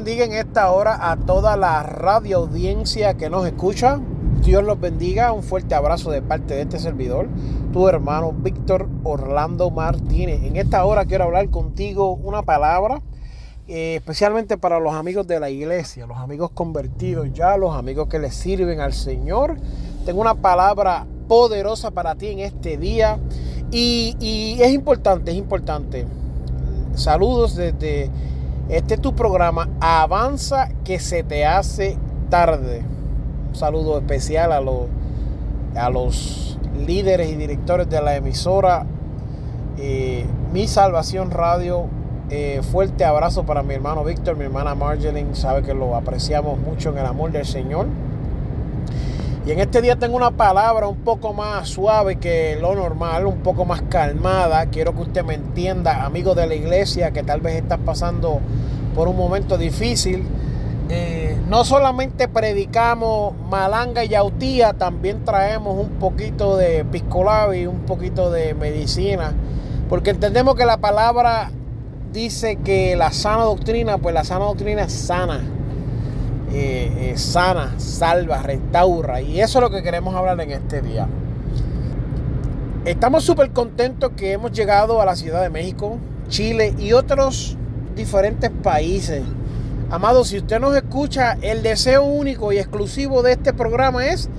Bendiga en esta hora a toda la radio audiencia que nos escucha. Dios los bendiga. Un fuerte abrazo de parte de este servidor, tu hermano Víctor Orlando Martínez. En esta hora quiero hablar contigo una palabra, eh, especialmente para los amigos de la iglesia, los amigos convertidos ya, los amigos que le sirven al Señor. Tengo una palabra poderosa para ti en este día y, y es importante, es importante. Saludos desde este es tu programa Avanza que se te hace tarde. Un saludo especial a los, a los líderes y directores de la emisora eh, Mi Salvación Radio. Eh, fuerte abrazo para mi hermano Víctor, mi hermana Marjolin. Sabe que lo apreciamos mucho en el amor del Señor. Y en este día tengo una palabra un poco más suave que lo normal, un poco más calmada. Quiero que usted me entienda, amigo de la iglesia, que tal vez estás pasando por un momento difícil. Eh, no solamente predicamos malanga y yautía, también traemos un poquito de piscolabi, un poquito de medicina, porque entendemos que la palabra dice que la sana doctrina, pues la sana doctrina es sana. Eh, sana, salva, restaura. Y eso es lo que queremos hablar en este día. Estamos súper contentos que hemos llegado a la Ciudad de México, Chile y otros diferentes países. Amado, si usted nos escucha, el deseo único y exclusivo de este programa es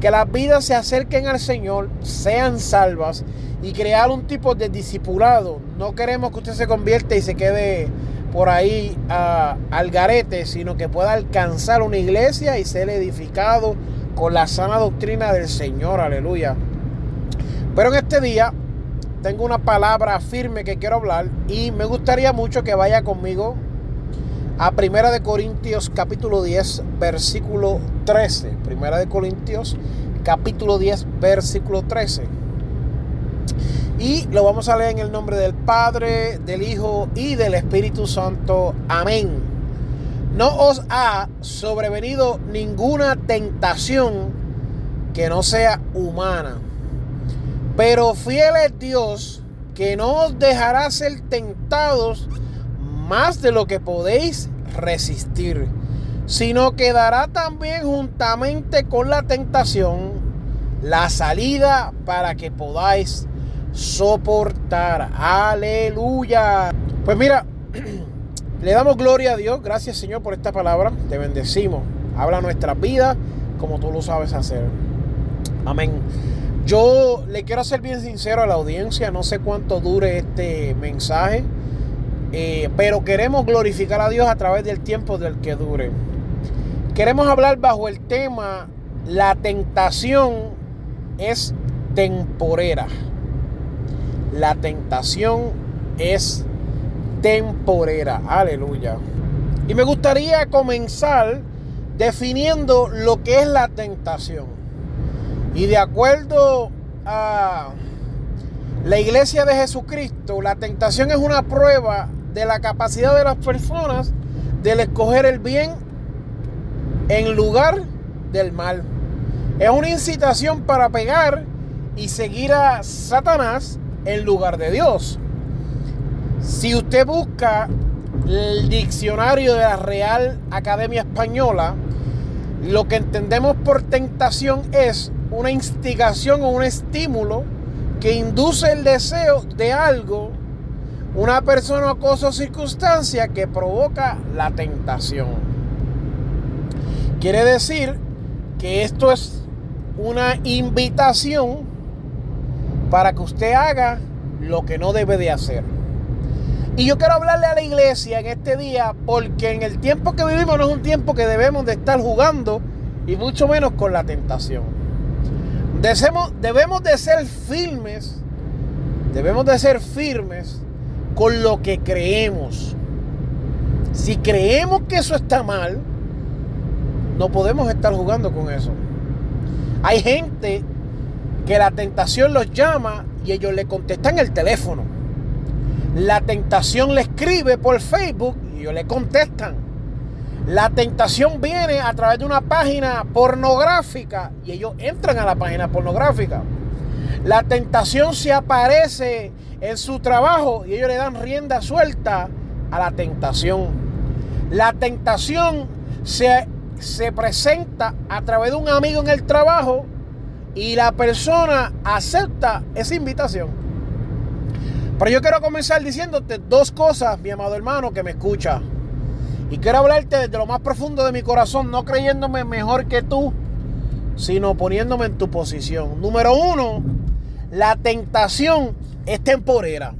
que las vidas se acerquen al Señor, sean salvas y crear un tipo de discipulado. No queremos que usted se convierta y se quede por ahí al garete, sino que pueda alcanzar una iglesia y ser edificado con la sana doctrina del Señor, aleluya. Pero en este día tengo una palabra firme que quiero hablar y me gustaría mucho que vaya conmigo a Primera de Corintios capítulo 10 versículo 13. Primera de Corintios capítulo 10 versículo 13. Y lo vamos a leer en el nombre del Padre, del Hijo y del Espíritu Santo. Amén. No os ha sobrevenido ninguna tentación que no sea humana. Pero fiel es Dios que no os dejará ser tentados más de lo que podéis resistir, sino que dará también juntamente con la tentación la salida para que podáis soportar. Aleluya. Pues mira, le damos gloria a Dios. Gracias Señor por esta palabra. Te bendecimos. Habla nuestra vida como tú lo sabes hacer. Amén. Yo le quiero ser bien sincero a la audiencia. No sé cuánto dure este mensaje. Eh, pero queremos glorificar a Dios a través del tiempo del que dure. Queremos hablar bajo el tema la tentación es temporera la tentación es temporera. Aleluya. Y me gustaría comenzar definiendo lo que es la tentación. Y de acuerdo a la iglesia de Jesucristo, la tentación es una prueba de la capacidad de las personas de escoger el bien en lugar del mal. Es una incitación para pegar y seguir a Satanás en lugar de Dios. Si usted busca el diccionario de la Real Academia Española, lo que entendemos por tentación es una instigación o un estímulo que induce el deseo de algo, una persona o cosa o circunstancia que provoca la tentación. Quiere decir que esto es una invitación para que usted haga lo que no debe de hacer. Y yo quiero hablarle a la iglesia en este día porque en el tiempo que vivimos no es un tiempo que debemos de estar jugando y mucho menos con la tentación. Debemos, debemos de ser firmes, debemos de ser firmes con lo que creemos. Si creemos que eso está mal, no podemos estar jugando con eso. Hay gente que la tentación los llama y ellos le contestan el teléfono. La tentación le escribe por Facebook y ellos le contestan. La tentación viene a través de una página pornográfica y ellos entran a la página pornográfica. La tentación se aparece en su trabajo y ellos le dan rienda suelta a la tentación. La tentación se, se presenta a través de un amigo en el trajo y la persona acepta esa invitación. Pero yo quiero comenzar diciéndote dos cosas, mi amado hermano, que me escucha. Y quiero hablarte desde lo más profundo de mi corazón, no creyéndome mejor que tú, sino poniéndome en tu posición. Número uno, la tentación es temporera.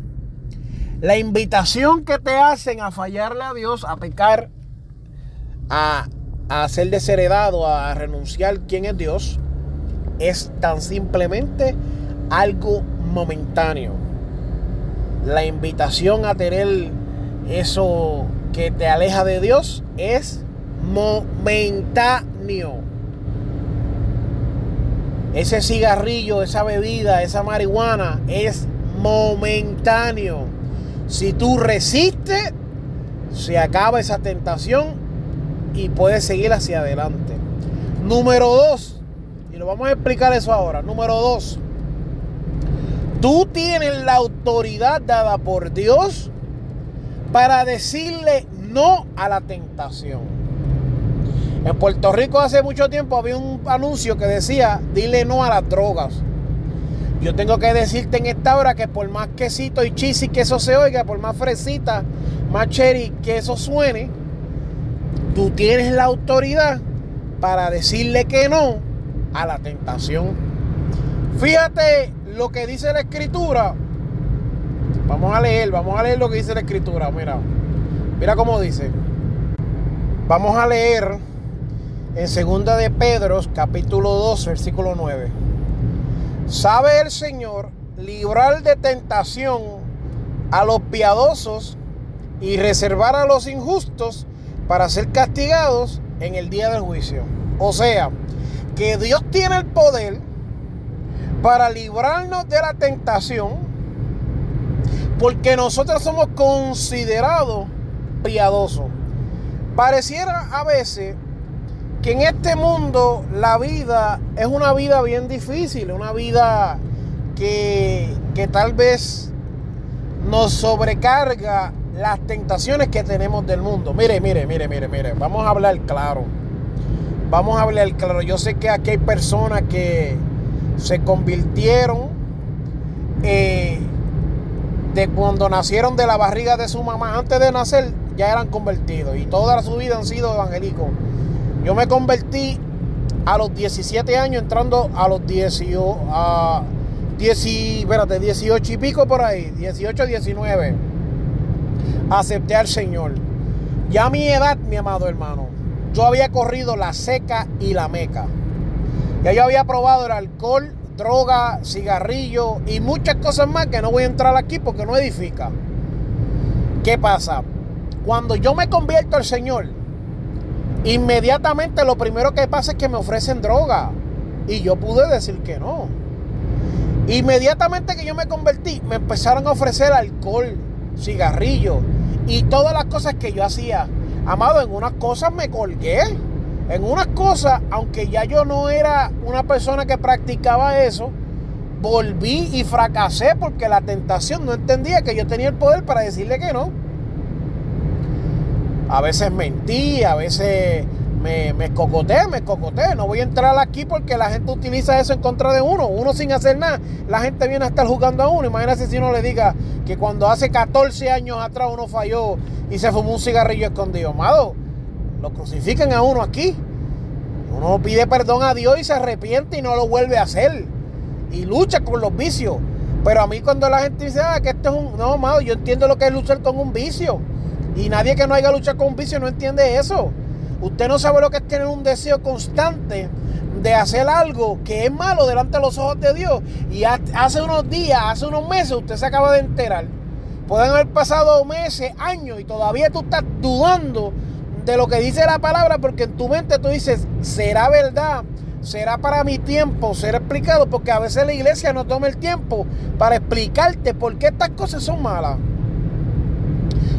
La invitación que te hacen a fallarle a Dios, a pecar, a, a ser desheredado, a renunciar quién es Dios, es tan simplemente algo momentáneo. La invitación a tener eso que te aleja de Dios es momentáneo. Ese cigarrillo, esa bebida, esa marihuana es momentáneo. Si tú resistes, se acaba esa tentación y puedes seguir hacia adelante. Número dos, lo vamos a explicar eso ahora. Número dos. Tú tienes la autoridad dada por Dios para decirle no a la tentación. En Puerto Rico hace mucho tiempo había un anuncio que decía, dile no a las drogas. Yo tengo que decirte en esta hora que por más quesito y chisi que eso se oiga, por más fresita, más cherry que eso suene, tú tienes la autoridad para decirle que no a la tentación. Fíjate lo que dice la escritura. Vamos a leer, vamos a leer lo que dice la escritura. Mira, mira cómo dice. Vamos a leer en segunda de Pedro, capítulo 2, versículo 9. Sabe el Señor librar de tentación a los piadosos y reservar a los injustos para ser castigados en el día del juicio. O sea, que Dios tiene el poder para librarnos de la tentación, porque nosotros somos considerados piadosos. Pareciera a veces que en este mundo la vida es una vida bien difícil, una vida que, que tal vez nos sobrecarga las tentaciones que tenemos del mundo. Mire, mire, mire, mire, mire, vamos a hablar claro. Vamos a hablar claro. Yo sé que aquí hay personas que se convirtieron eh, de cuando nacieron de la barriga de su mamá. Antes de nacer ya eran convertidos y toda su vida han sido evangélicos. Yo me convertí a los 17 años entrando a los 18, a 18 y pico por ahí, 18, 19. Acepté al Señor. Ya a mi edad, mi amado hermano, yo había corrido la seca y la meca. Ya yo había probado el alcohol, droga, cigarrillo y muchas cosas más que no voy a entrar aquí porque no edifica. ¿Qué pasa? Cuando yo me convierto al Señor, inmediatamente lo primero que pasa es que me ofrecen droga. Y yo pude decir que no. Inmediatamente que yo me convertí, me empezaron a ofrecer alcohol, cigarrillo y todas las cosas que yo hacía Amado, en unas cosas me colgué. En unas cosas, aunque ya yo no era una persona que practicaba eso, volví y fracasé porque la tentación no entendía que yo tenía el poder para decirle que no. A veces mentí, a veces me, me escocoté, me escocoté. No voy a entrar aquí porque la gente utiliza eso en contra de uno. Uno sin hacer nada, la gente viene a estar jugando a uno. Imagínate si uno le diga que cuando hace 14 años atrás uno falló y se fumó un cigarrillo escondido. Amado, lo crucifican a uno aquí. Uno pide perdón a Dios y se arrepiente y no lo vuelve a hacer. Y lucha con los vicios. Pero a mí cuando la gente dice, ah, que esto es un... No, amado, yo entiendo lo que es luchar con un vicio. Y nadie que no haya luchado con un vicio no entiende eso. Usted no sabe lo que es tener un deseo constante de hacer algo que es malo delante de los ojos de Dios. Y hace unos días, hace unos meses, usted se acaba de enterar. Pueden haber pasado meses, años y todavía tú estás dudando de lo que dice la palabra porque en tu mente tú dices, ¿será verdad? ¿Será para mi tiempo? ¿Será explicado? Porque a veces la iglesia no toma el tiempo para explicarte por qué estas cosas son malas.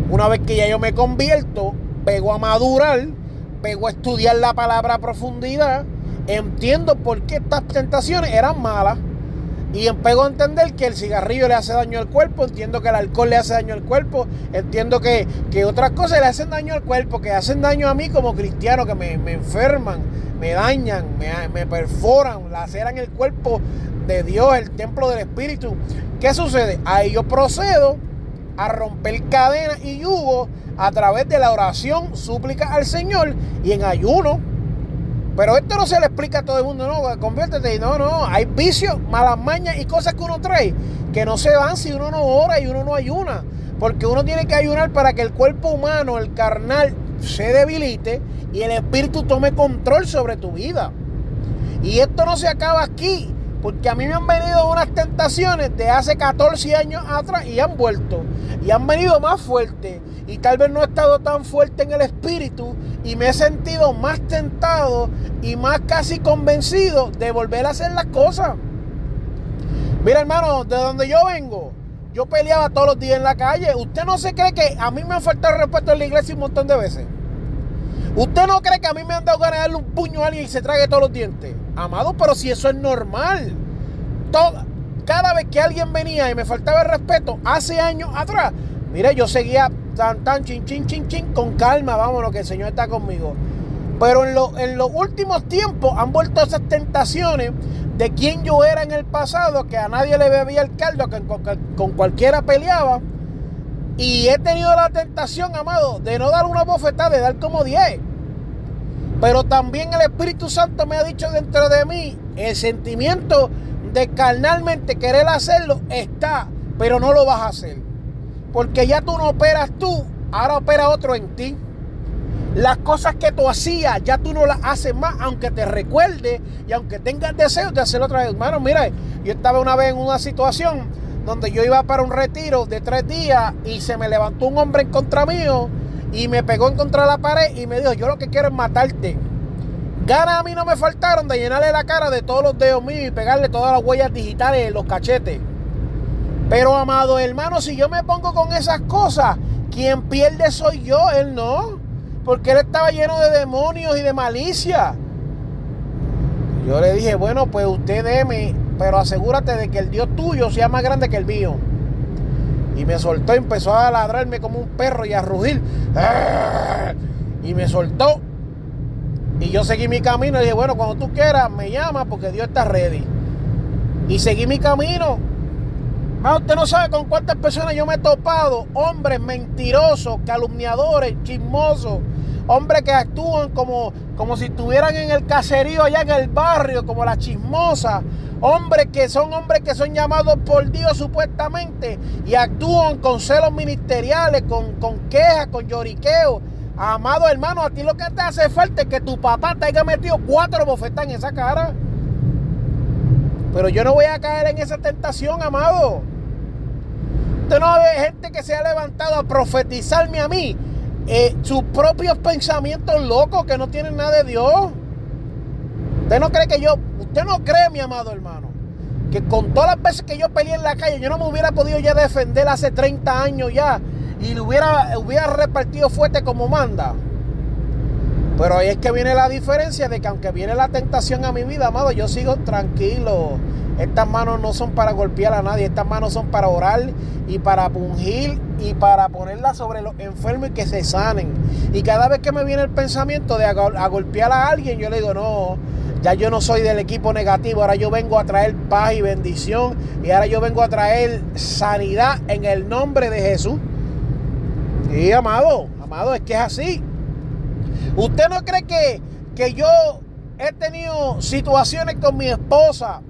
Una vez que ya yo me convierto, pego a madurar, a estudiar la palabra a profundidad, entiendo por qué estas tentaciones eran malas y empego a entender que el cigarrillo le hace daño al cuerpo, entiendo que el alcohol le hace daño al cuerpo, entiendo que, otras cosas le hacen daño al cuerpo, que hacen daño a mí como cristiano, que me, enferman, me dañan, me, me, perforan, laceran el cuerpo de Dios, el templo del Espíritu. ¿Qué sucede? Ahí yo procedo a romper cadenas y yugo a través de la oración, súplica al Señor y en ayuno pero esto no se le explica a todo el mundo, no, conviértete. No, no, hay vicios, malas mañas y cosas que uno trae que no se van si uno no ora y uno no ayuna. Porque uno tiene que ayunar para que el cuerpo humano, el carnal, se debilite y el espíritu tome control sobre tu vida. Y esto no se acaba aquí, porque a mí me han venido unas tentaciones de hace 14 años atrás y han vuelto. Y han venido más fuertes. Y tal vez no he estado tan fuerte en el espíritu y me he sentido más tentado y más casi convencido de volver a hacer las cosas. Mira, hermano, de donde yo vengo, yo peleaba todos los días en la calle. ¿Usted no se cree que a mí me han faltado respeto en la iglesia un montón de veces? ¿Usted no cree que a mí me han dado ganas de darle un puño a alguien y se trague todos los dientes? Amado, pero si eso es normal. cada vez que alguien venía y me faltaba el respeto, hace años atrás, mire, yo seguía tan, tan, chin, chin, chin, chin, con calma, vámonos, que el Señor está conmigo. Pero en, los últimos tiempos han vuelto esas tentaciones de quien yo era en el pasado, que a nadie le bebía el caldo, que con cualquiera peleaba. Y he tenido la tentación, amado, de no dar una bofetada, de dar como 10. Pero también el Espíritu Santo me ha dicho dentro de mí, el sentimiento de carnalmente querer hacerlo está, pero no lo vas a hacer. Porque ya tú no operas tú, ahora opera otro en ti. Las cosas que tú hacías, ya tú no las haces más, aunque te recuerde y aunque tengas deseos de hacerlo otra vez. Hermano, mira, yo estaba una vez en una situación donde yo iba para un retiro de tres días y se me levantó un hombre en contra mío y me pegó en contra de la pared y me dijo, yo lo que quiero es matarte. Ganas a mí no me faltaron de llenarle la cara de todos los dedos míos y pegarle todas las huellas digitales en los cachetes. Pero amado hermano, si yo me pongo con esas cosas, quien pierde soy yo, él no. Porque él estaba lleno de demonios y de malicia. Yo le dije, bueno, pues usted deme, pero asegúrate de que el Dios tuyo sea más grande que el mío. Y me soltó, empezó a ladrarme como un perro y a rugir. Y me soltó. Y yo seguí mi camino y dije, bueno, cuando tú quieras, me llama porque Dios está ready. Y seguí mi camino Ah, usted no sabe con cuántas personas yo me he topado. Hombres mentirosos, calumniadores, chismosos. Hombres que actúan como, como si estuvieran en el caserío allá en el barrio, como la chismosa. Hombres que son hombres que son llamados por Dios supuestamente y actúan con celos ministeriales, con, con quejas, con lloriqueo. Amado hermano, a ti lo que te hace falta es que tu papá te haya metido cuatro bofetas en esa cara. Pero yo no voy a caer en esa tentación, amado. Usted no ve gente que se ha levantado a profetizarme a mí eh, sus propios pensamientos locos que no tienen nada de Dios. Usted no cree que yo, usted no cree, mi amado hermano, que con todas las veces que yo peleé en la calle, yo no me hubiera podido ya defender hace 30 años ya y le hubiera, hubiera repartido fuerte como manda. Pero ahí es que viene la diferencia de que aunque viene la tentación a mi vida, amado, yo sigo tranquilo. Estas manos no son para golpear a nadie, estas manos son para orar y para pungir y para ponerlas sobre los enfermos y que se sanen. Y cada vez que me viene el pensamiento de a, golpear a alguien, yo le digo, no, ya yo no soy del equipo negativo, ahora yo vengo a traer paz y bendición y ahora yo vengo a traer sanidad en el nombre de Jesús. Y amado, amado, es que es así. ¿Usted no cree que, que yo he tenido situaciones con mi esposa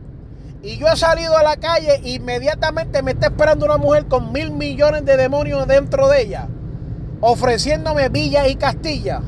y yo he salido a la calle, inmediatamente me está esperando una mujer con mil millones de demonios dentro de ella, ofreciéndome villas y castillas.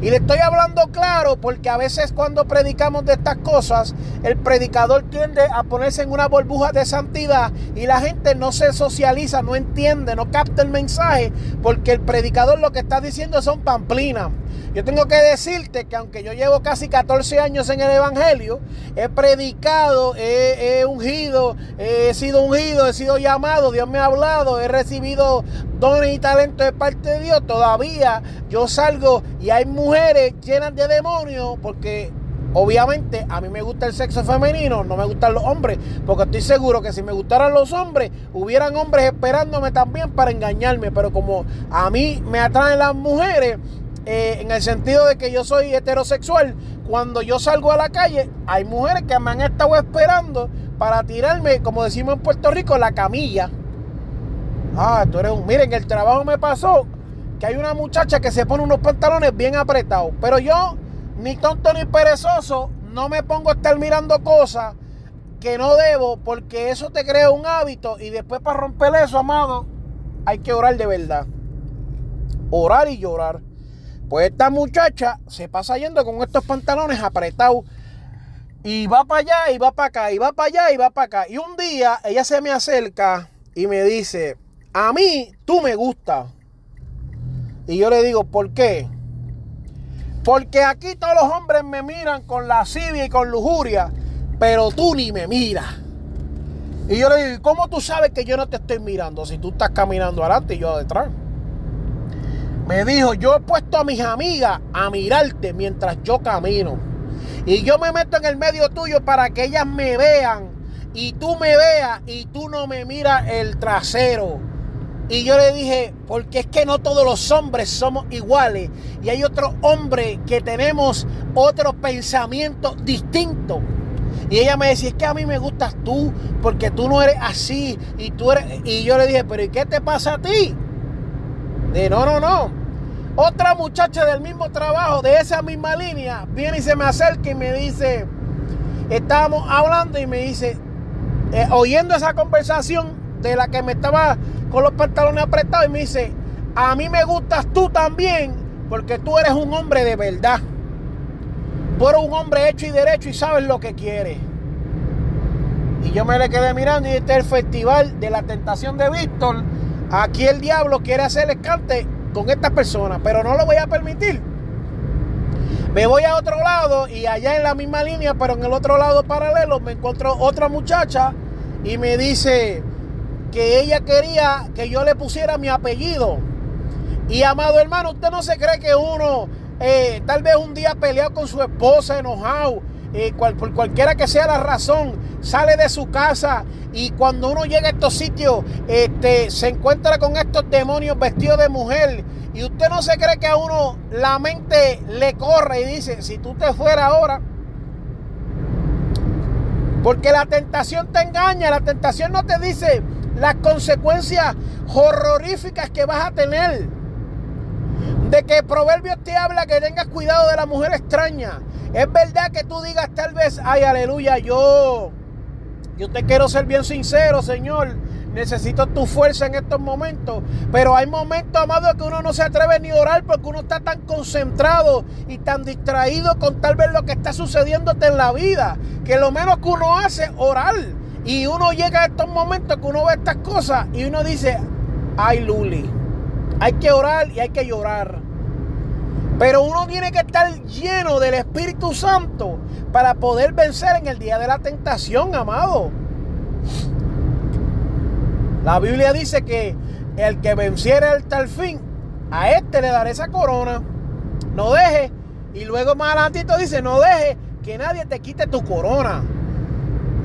Y le estoy hablando claro porque a veces cuando predicamos de estas cosas, el predicador tiende a ponerse en una burbuja de santidad y la gente no se socializa, no entiende, no capta el mensaje porque el predicador lo que está diciendo son pamplinas. Yo tengo que decirte que aunque yo llevo casi 14 años en el Evangelio, he predicado, he, ungido, he sido ungido, he sido llamado, Dios me ha hablado, he recibido dones y talentos de parte de Dios. Todavía yo salgo y hay mujeres llenas de demonios porque Obviamente a mí me gusta el sexo femenino, no me gustan los hombres, porque estoy seguro que si me gustaran los hombres, hubieran hombres esperándome también para engañarme, pero como a mí me atraen las mujeres, eh, en el sentido de que yo soy heterosexual, cuando yo salgo a la calle, hay mujeres que me han estado esperando para tirarme, como decimos en Puerto Rico, la camilla. Ah, tú eres un... Miren, el trabajo me pasó que hay una muchacha que se pone unos pantalones bien apretados, pero yo, ni tonto ni perezoso, no me pongo a estar mirando cosas que no debo porque eso te crea un hábito y después para romper eso, amado, hay que orar de verdad. Orar y llorar. Pues esta muchacha se pasa yendo con estos pantalones apretados. Y va para allá, y va para acá, y va para allá, y va para acá. Y un día ella se me acerca y me dice, a mí tú me gustas. Y yo le digo, ¿por qué? Porque aquí todos los hombres me miran con lascivia y con lujuria, pero tú ni me miras. Y yo le digo, ¿cómo tú sabes que yo no te estoy mirando si tú estás caminando adelante y yo detrás? Me dijo, yo he puesto a mis amigas a mirarte mientras yo camino. Y yo me meto en el medio tuyo para que ellas me vean. Y tú me veas y tú no me miras el trasero. Y yo le dije, porque es que no todos los hombres somos iguales. Y hay otros hombres que tenemos otros pensamientos distintos. Y ella me decía, es que a mí me gustas tú, porque tú no eres así. Y, tú eres... y yo le dije, pero ¿y qué te pasa a ti? De no, no, no. Otra muchacha del mismo trabajo, de esa misma línea, viene y se me acerca y me dice, estábamos hablando y me dice, eh, oyendo esa conversación de la que me estaba con los pantalones apretados y me dice, a mí me gustas tú también porque tú eres un hombre de verdad. Tú eres un hombre hecho y derecho y sabes lo que quieres. Y yo me le quedé mirando y este es el festival de la tentación de Víctor. Aquí el diablo quiere hacer escante con esta persona, pero no lo voy a permitir. Me voy a otro lado y allá en la misma línea, pero en el otro lado paralelo, me encuentro otra muchacha y me dice que ella quería que yo le pusiera mi apellido. Y amado hermano, usted no se cree que uno eh, tal vez un día peleado con su esposa, enojado, eh, por cualquiera que sea la razón, sale de su casa y cuando uno llega a estos sitios, este, se encuentra con estos demonios vestidos de mujer. Y usted no se cree que a uno la mente le corre y dice, si tú te fueras ahora, porque la tentación te engaña, la tentación no te dice las consecuencias horroríficas que vas a tener. De que Proverbios te habla que tengas cuidado de la mujer extraña. Es verdad que tú digas tal vez, ay, aleluya, yo yo te quiero ser bien sincero, Señor. Necesito tu fuerza en estos momentos. Pero hay momentos, amado, que uno no se atreve ni a orar porque uno está tan concentrado y tan distraído con tal vez lo que está sucediéndote en la vida. Que lo menos que uno hace es orar. Y uno llega a estos momentos que uno ve estas cosas y uno dice, ay, Luli, hay que orar y hay que llorar. Pero uno tiene que estar lleno del Espíritu Santo para poder vencer en el día de la tentación, amado. La Biblia dice que el que venciera el fin, a este le daré esa corona. No deje. Y luego más adelantito dice, no deje que nadie te quite tu corona.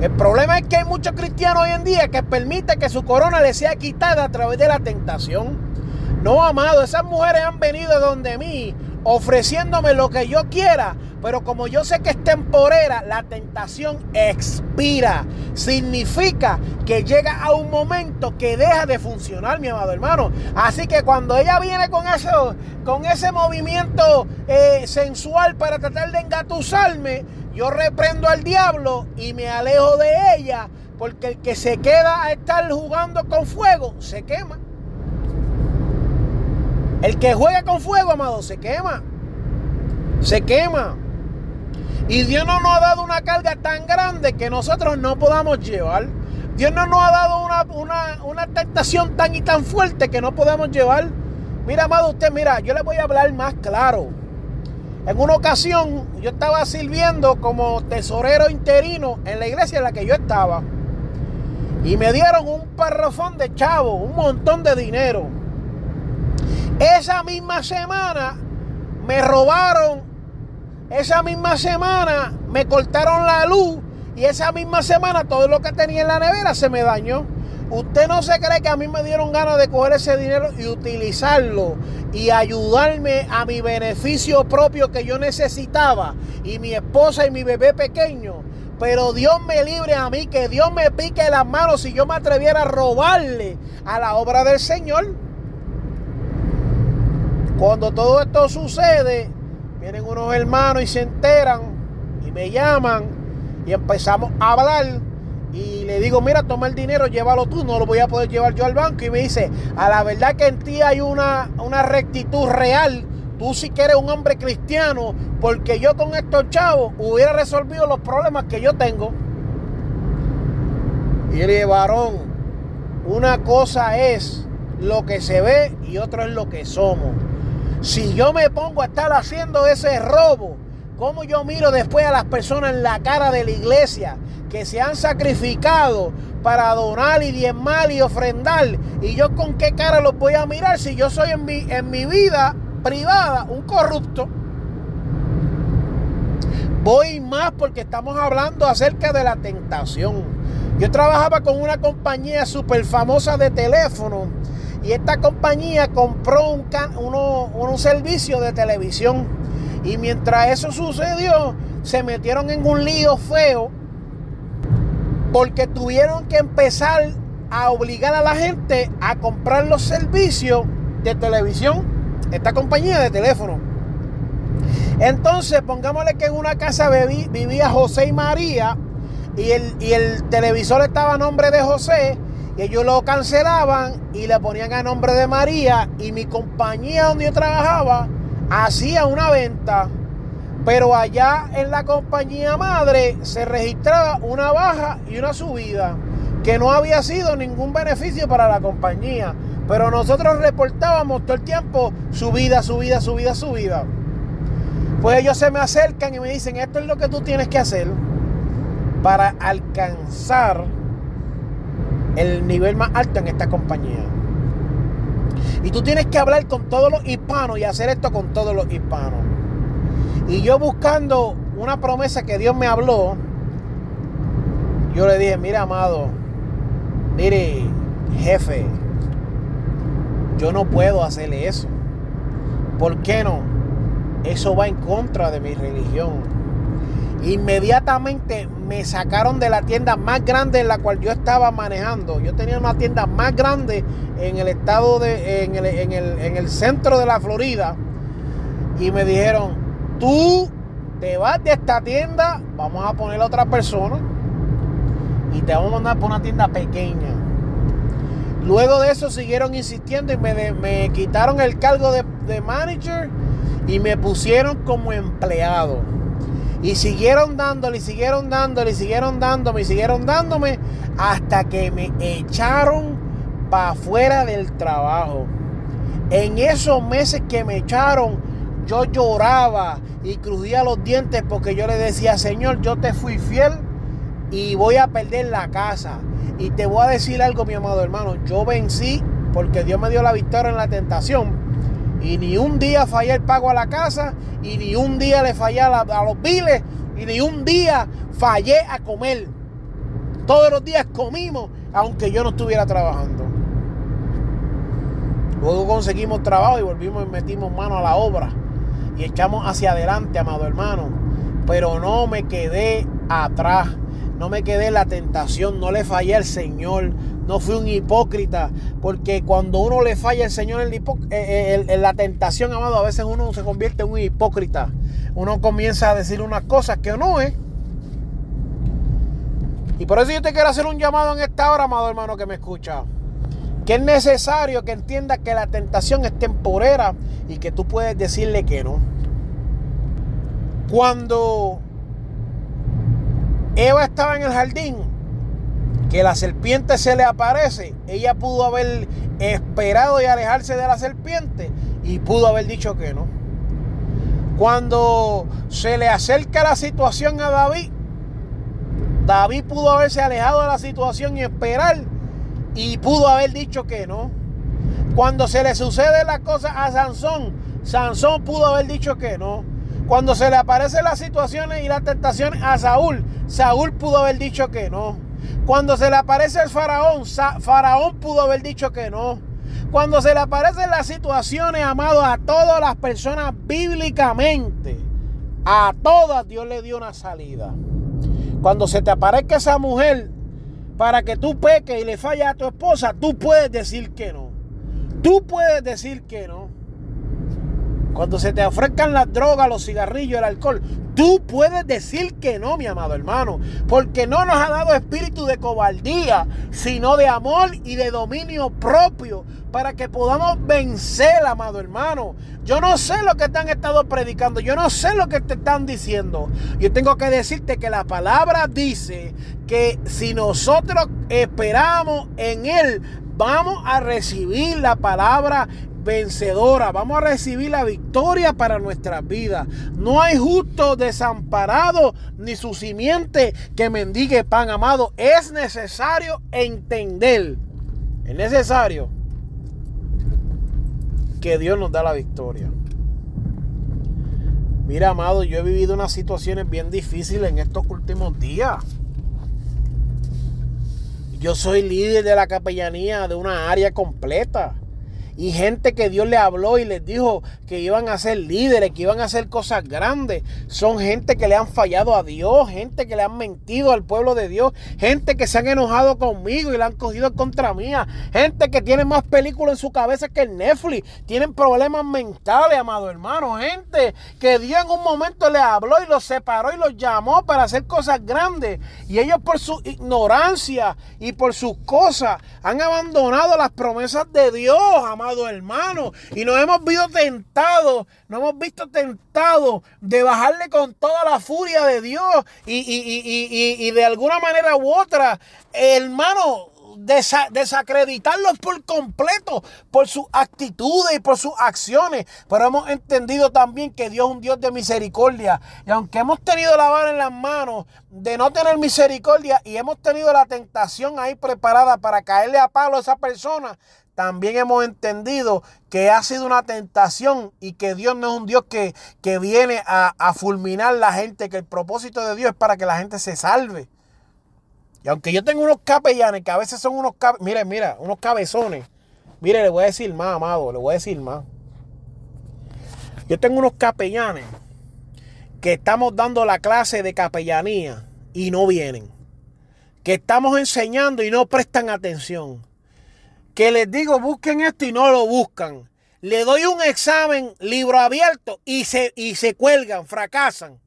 El problema es que hay muchos cristianos hoy en día que permiten que su corona le sea quitada a través de la tentación. No, amado, esas mujeres han venido donde mí ofreciéndome lo que yo quiera, pero como yo sé que es temporera, la tentación expira. Significa que llega a un momento que deja de funcionar, mi amado hermano. Así que cuando ella viene con, eso, con ese movimiento eh, sensual para tratar de engatusarme, yo reprendo al diablo y me alejo de ella, porque el que se queda a estar jugando con fuego se quema. El que juega con fuego, amado, se quema. Se quema. Y Dios no nos ha dado una carga tan grande que nosotros no podamos llevar. Dios no nos ha dado una, una, tentación tan y tan fuerte que no podemos llevar. Mira, amado, usted, mira, yo le voy a hablar más claro. En una ocasión yo estaba sirviendo como tesorero interino en la iglesia en la que yo estaba. Y me dieron un parrafón de chavo, un montón de dinero. Esa misma semana me robaron. Esa misma semana me cortaron la luz. Y esa misma semana todo lo que tenía en la nevera se me dañó. Usted no se cree que a mí me dieron ganas de coger ese dinero y utilizarlo y ayudarme a mi beneficio propio que yo necesitaba y mi esposa y mi bebé pequeño. Pero Dios me libre a mí, que Dios me pique las manos si yo me atreviera a robarle a la obra del Señor. Cuando todo esto sucede, vienen unos hermanos y se enteran y me llaman y empezamos a hablar. Y le digo, mira, toma el dinero, llévalo tú, no lo voy a poder llevar yo al banco. Y me dice, a la verdad que en ti hay una, una rectitud real. Tú sí que eres un hombre cristiano, porque yo con estos chavos hubiera resolvido los problemas que yo tengo. Y le dije, varón, una cosa es lo que se ve y otra es lo que somos. Si yo me pongo a estar haciendo ese robo, ¿cómo yo miro después a las personas en la cara de la iglesia que se han sacrificado para donar y diezmar y ofrendar? ¿Y yo con qué cara los voy a mirar si yo soy en mi, en mi vida privada un corrupto? Voy más porque estamos hablando acerca de la tentación. Yo trabajaba con una compañía súper famosa de teléfono y esta compañía compró un, un servicio de televisión. Y mientras eso sucedió, se metieron en un lío feo porque tuvieron que empezar a obligar a la gente a comprar los servicios de televisión, esta compañía de teléfono. Entonces, pongámosle que en una casa vivía José y María y el, y el televisor estaba a nombre de José y ellos lo cancelaban y le ponían a nombre de María y mi compañía donde yo trabajaba hacía una venta, pero allá en la compañía madre se registraba una baja y una subida, que no había sido ningún beneficio para la compañía, pero nosotros reportábamos todo el tiempo subida, subida, subida, subida. Pues ellos se me acercan y me dicen, esto es lo que tú tienes que hacer para alcanzar el nivel más alto en esta compañía. Y tú tienes que hablar con todos los hispanos y hacer esto con todos los hispanos. Y yo buscando una promesa que Dios me habló, yo le dije, mira amado, mire jefe, yo no puedo hacerle eso. ¿Por qué no? Eso va en contra de mi religión. Inmediatamente me sacaron de la tienda más grande en la cual yo estaba manejando. Yo tenía una tienda más grande en el estado de, en el, en el, centro de la Florida. Y me dijeron, tú te vas de esta tienda, vamos a poner a otra persona y te vamos a mandar por una tienda pequeña. Luego de eso siguieron insistiendo y me, me quitaron el cargo de, de manager y me pusieron como empleado. Y siguieron dándole, y siguieron dándole, y siguieron dándome, y siguieron dándome, hasta que me echaron para afuera del trabajo. En esos meses que me echaron, yo lloraba y crujía los dientes porque yo le decía, Señor, yo te fui fiel y voy a perder la casa. Y te voy a decir algo, mi amado hermano, yo vencí porque Dios me dio la victoria en la tentación y ni un día fallé el pago a la casa, y ni un día le fallé a, los biles, y ni un día fallé a comer. Todos los días comimos, aunque yo no estuviera trabajando. Luego conseguimos trabajo y volvimos y metimos mano a la obra. Y echamos hacia adelante, amado hermano. Pero no me quedé atrás. No me quedé en la tentación. No le fallé al Señor no fui un hipócrita, porque cuando uno le falla al Señor en, eh, eh, la tentación, amado, a veces uno se convierte en un hipócrita. Uno comienza a decir unas cosas que no es. Y por eso yo te quiero hacer un llamado en esta hora, amado hermano que me escucha. Que es necesario que entiendas que la tentación es temporera y que tú puedes decirle que no. Cuando Eva estaba en el jardín, que la serpiente se le aparece, ella pudo haber esperado y alejarse de la serpiente y pudo haber dicho que no. Cuando se le acerca la situación a David, David pudo haberse alejado de la situación y esperar y pudo haber dicho que no. Cuando se le sucede la cosa a Sansón, Sansón pudo haber dicho que no. Cuando se le aparecen las situaciones y las tentaciones a Saúl, Saúl pudo haber dicho que no. Cuando se le aparece el faraón, Faraón pudo haber dicho que no. Cuando se le aparecen las situaciones, amado, a todas las personas bíblicamente, a todas Dios le dio una salida. Cuando se te aparezca esa mujer para que tú peques y le falles a tu esposa, tú puedes decir que no. Tú puedes decir que no. Cuando se te ofrezcan las drogas, los cigarrillos, el alcohol, tú puedes decir que no, mi amado hermano. Porque no nos ha dado espíritu de cobardía, sino de amor y de dominio propio para que podamos vencer, amado hermano. Yo no sé lo que te han estado predicando, yo no sé lo que te están diciendo. Yo tengo que decirte que la palabra dice que si nosotros esperamos en Él, vamos a recibir la palabra vencedora. Vamos a recibir la victoria para nuestras vidas. No hay justo desamparado ni su simiente que mendigue pan amado. Es necesario entender. Es necesario que Dios nos da la victoria. Mira, amado, yo he vivido unas situaciones bien difíciles en estos últimos días. Yo soy líder de la capellanía de una área completa y gente que Dios le habló y les dijo que iban a ser líderes, que iban a hacer cosas grandes. Son gente que le han fallado a Dios, gente que le han mentido al pueblo de Dios, gente que se han enojado conmigo y la han cogido contra mía, gente que tiene más películas en su cabeza que Netflix, tienen problemas mentales, amado hermano, gente que Dios en un momento le habló y los separó y los llamó para hacer cosas grandes y ellos por su ignorancia y por sus cosas han abandonado las promesas de Dios, amado hermano. Y nos hemos visto tentados, nos hemos visto tentados de bajarle con toda la furia de Dios y, y de alguna manera u otra, hermano, desacreditarlos por completo por sus actitudes y por sus acciones. Pero hemos entendido también que Dios es un Dios de misericordia. Y aunque hemos tenido la vara en las manos de no tener misericordia y hemos tenido la tentación ahí preparada para caerle a palo a esa persona, también hemos entendido que ha sido una tentación y que Dios no es un Dios que, que viene a, a, fulminar la gente, que el propósito de Dios es para que la gente se salve. Y aunque yo tengo unos capellanes que a veces son unos, mire, mira, unos cabezones. Mire, le voy a decir más, amado, le voy a decir más. Yo tengo unos capellanes que estamos dando la clase de capellanía y no vienen. Que estamos enseñando y no prestan atención que les digo busquen esto y no lo buscan. Le doy un examen libro abierto y se, y se cuelgan, fracasan.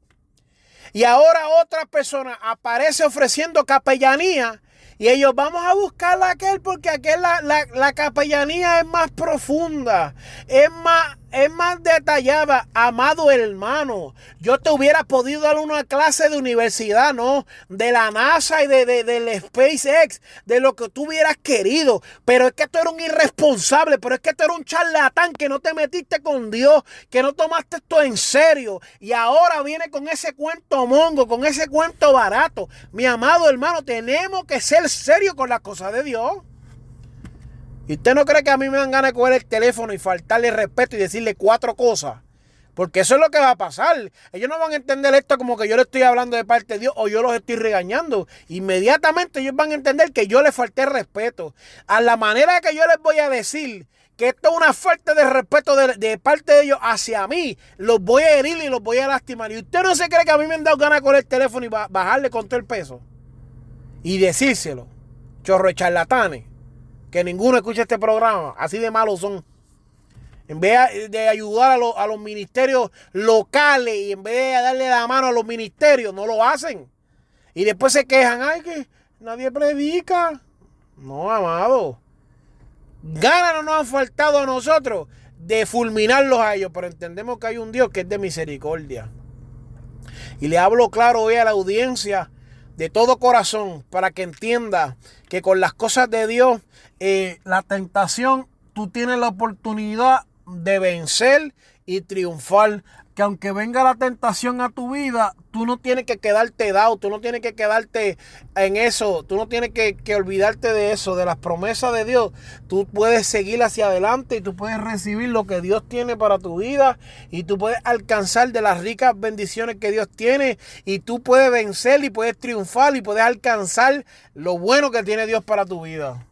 Y ahora otra persona aparece ofreciendo capellanía y ellos vamos a buscar a aquel porque aquel la, la, la capellanía es más profunda, es más es más detallada, amado hermano. Yo te hubiera podido dar una clase de universidad, ¿no? De la NASA y de, de, del SpaceX, de lo que tú hubieras querido. Pero es que tú eres un irresponsable, pero es que tú eres un charlatán que no te metiste con Dios, que no tomaste esto en serio. Y ahora viene con ese cuento mongo, con ese cuento barato. Mi amado hermano, tenemos que ser serios con las cosas de Dios. ¿Y usted no cree que a mí me dan ganas de coger el teléfono y faltarle respeto y decirle cuatro cosas? Porque eso es lo que va a pasar. Ellos no van a entender esto como que yo le estoy hablando de parte de Dios o yo los estoy regañando. Inmediatamente ellos van a entender que yo les falté respeto. A la manera que yo les voy a decir que esto es una falta de respeto de, parte de ellos hacia mí, los voy a herir y los voy a lastimar. Y usted no se cree que a mí me han dado ganas de coger el teléfono y bajarle con todo el peso. Y decírselo. Chorro de charlatanes que ninguno escuche este programa. Así de malos son. En vez de ayudar a, los ministerios locales y en vez de darle la mano a los ministerios, no lo hacen. Y después se quejan, ay, que nadie predica. No, amado. Ganas no nos han faltado a nosotros de fulminarlos a ellos, pero entendemos que hay un Dios que es de misericordia. Y le hablo claro hoy a la audiencia de todo corazón para que entienda que con las cosas de Dios, eh, la tentación, tú tienes la oportunidad de vencer y triunfar que aunque venga la tentación a tu vida, tú no tienes que quedarte dado, tú no tienes que quedarte en eso, tú no tienes que, olvidarte de eso, de las promesas de Dios. Tú puedes seguir hacia adelante y tú puedes recibir lo que Dios tiene para tu vida y tú puedes alcanzar de las ricas bendiciones que Dios tiene y tú puedes vencer y puedes triunfar y puedes alcanzar lo bueno que tiene Dios para tu vida.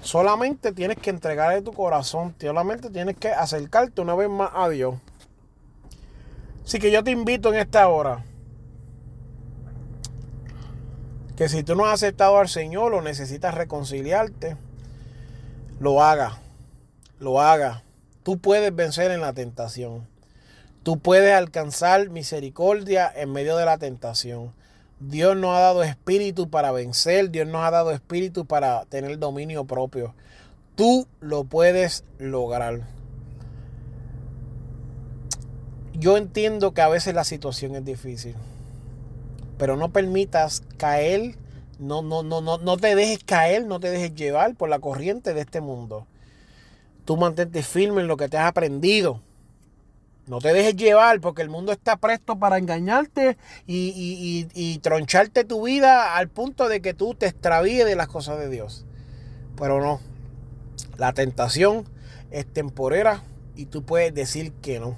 Solamente tienes que entregarle tu corazón, solamente tienes que acercarte una vez más a Dios. Así que yo te invito en esta hora que si tú no has aceptado al Señor o necesitas reconciliarte, lo haga, lo haga. Tú puedes vencer en la tentación. Tú puedes alcanzar misericordia en medio de la tentación. Dios nos ha dado espíritu para vencer, Dios nos ha dado espíritu para tener dominio propio. Tú lo puedes lograr yo entiendo que a veces la situación es difícil, pero no permitas caer, no, no, no, no, no te dejes caer, no te dejes llevar por la corriente de este mundo. Tú mantente firme en lo que te has aprendido. No te dejes llevar porque el mundo está presto para engañarte y, y, y, troncharte tu vida al punto de que tú te extravíes de las cosas de Dios. Pero no, la tentación es temporera y tú puedes decir que no.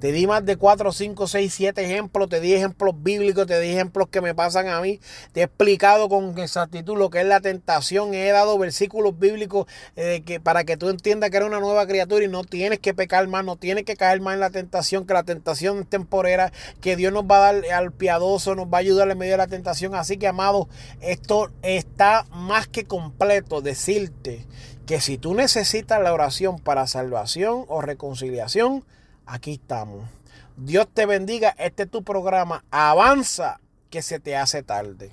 Te di más de 4, 5, 6, 7 ejemplos. Te di ejemplos bíblicos, te di ejemplos que me pasan a mí. Te he explicado con exactitud lo que es la tentación. He dado versículos bíblicos eh, que, para que tú entiendas que eres una nueva criatura y no tienes que pecar más, no tienes que caer más en la tentación, que la tentación es temporera, que Dios nos va a dar al piadoso, nos va a ayudar en medio de la tentación. Así que, amado, esto está más que completo. Decirte que si tú necesitas la oración para salvación o reconciliación, aquí estamos. Dios te bendiga. Este es tu programa. Avanza que se te hace tarde.